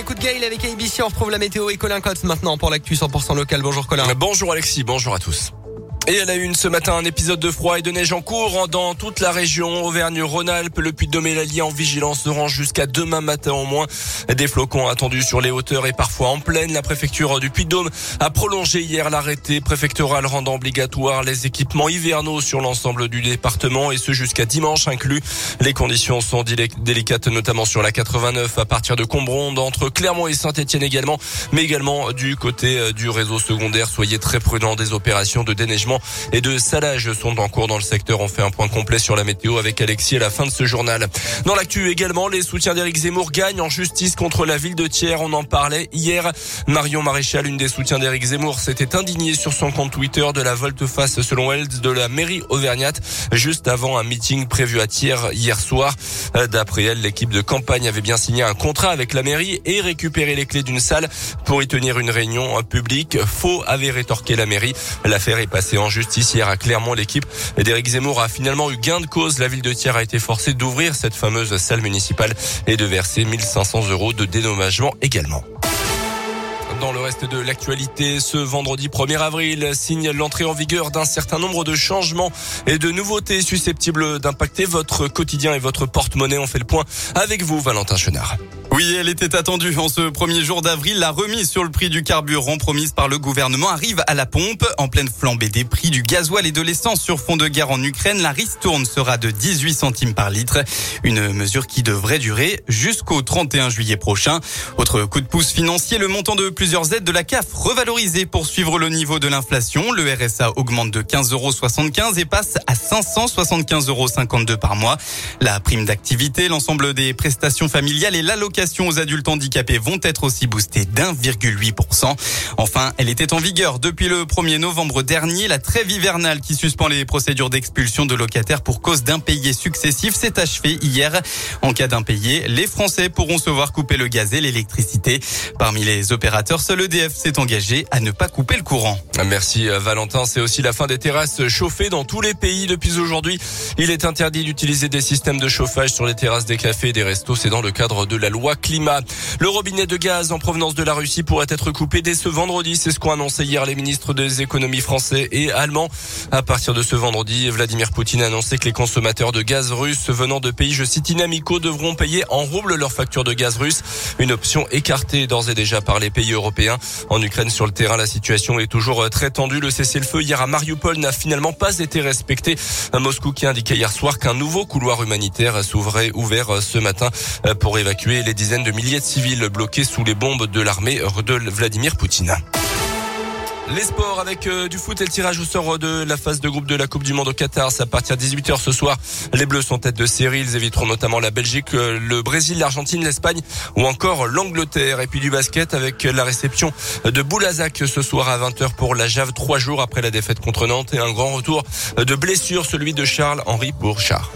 écoute Gaël avec ABC, on retrouve la météo et Colin Cotte maintenant pour l'actu 100% local. Bonjour Colin. Bonjour Alexis, bonjour à tous. Et elle a eu une ce matin un épisode de froid et de neige en cours dans toute la région. Auvergne-Rhône-Alpes, le Puy-de-Dôme et l'Allier en vigilance seront jusqu'à demain matin au moins. Des flocons attendus sur les hauteurs et parfois en pleine. La préfecture du Puy-de-Dôme a prolongé hier l'arrêté préfectoral rendant obligatoire les équipements hivernaux sur l'ensemble du département et ce jusqu'à dimanche inclus. Les conditions sont délicates notamment sur la 89 à partir de Combronde entre Clermont et Saint-Etienne également, mais également du côté euh, du réseau secondaire. Soyez très prudents des opérations de déneigement et de salage sont en cours dans le secteur. On fait un point complet sur la météo avec Alexis à la fin de ce journal. Dans l'actu également, les soutiens d'Éric Zemmour gagnent en justice contre la ville de Thiers. On en parlait hier. Marion Maréchal, une des soutiens d'Éric Zemmour, s'était indignée sur son compte Twitter de la volte-face, selon elle, de la mairie auvergnate, juste avant un meeting prévu à Thiers hier soir. D'après elle, l'équipe de campagne avait bien signé un contrat avec la mairie et récupéré les clés d'une salle pour y tenir une réunion publique. Faux avait rétorqué la mairie. L'affaire est passée en justice hier à Clermont. L'équipe d'Éric Zemmour a finalement eu gain de cause. La ville de Thiers a été forcée d'ouvrir cette fameuse salle municipale et de verser 1500 euros de dédommagement également. Dans le reste de l'actualité, ce vendredi 1er avril signe l'entrée en vigueur d'un certain nombre de changements et de nouveautés susceptibles d'impacter votre quotidien et votre porte-monnaie. On fait le point avec vous, Valentin Chenard. Oui, elle était attendue en ce premier jour d'avril. La remise sur le prix du carburant promise par le gouvernement arrive à la pompe. En pleine flambée des prix du gasoil et de l'essence sur fond de guerre en Ukraine, la ristourne sera de 18 centimes par litre. Une mesure qui devrait durer jusqu'au 31 juillet prochain. Autre coup de pouce financier, le montant de plusieurs aides de la CAF revalorisé pour suivre le niveau de l'inflation. Le RSA augmente de 15,75 euros et passe à 575,52 euros par mois. La prime d'activité, l'ensemble des prestations familiales et l'allocation aux adultes handicapés vont être aussi boostées d'1,8%. Enfin, elle était en vigueur depuis le 1er novembre dernier. La trêve hivernale qui suspend les procédures d'expulsion de locataires pour cause d'impayés successifs s'est achevée hier. En cas d'impayés, les Français pourront se voir couper le gaz et l'électricité. Parmi les opérateurs, seul EDF s'est engagé à ne pas couper le courant. Merci euh, Valentin. C'est aussi la fin des terrasses chauffées dans tous les pays depuis aujourd'hui. Il est interdit d'utiliser des systèmes de chauffage sur les terrasses des cafés et des restos. C'est dans le cadre de la loi climat. Le robinet de gaz en provenance de la Russie pourrait être coupé dès ce vendredi. C'est ce qu'ont annoncé hier les ministres des économies français et allemands. À partir de ce vendredi, Vladimir Poutine a annoncé que les consommateurs de gaz russe venant de pays, je cite, inamicaux devront payer en rouble leur facture de gaz russe. Une option écartée d'ores et déjà par les pays européens. En Ukraine, sur le terrain, la situation est toujours très tendue. Le cessez-le-feu hier à Mariupol n'a finalement pas été respecté. Moscou qui indiquait hier soir qu'un nouveau couloir humanitaire s'ouvrait ouvert ce matin pour évacuer les dizaines de milliers de civils bloqués sous les bombes de l'armée de Vladimir Poutine. Les sports avec euh, du foot et le tirage au sort de la phase de groupe de la Coupe du Monde au Qatar. À partir de 18h ce soir. Les Bleus sont tête de série. Ils éviteront notamment la Belgique, euh, le Brésil, l'Argentine, l'Espagne ou encore l'Angleterre. Et puis du basket avec la réception de Boulazac ce soir à 20h pour la Jave. Trois jours après la défaite contre Nantes et un grand retour de blessure, celui de Charles-Henri Bourchard.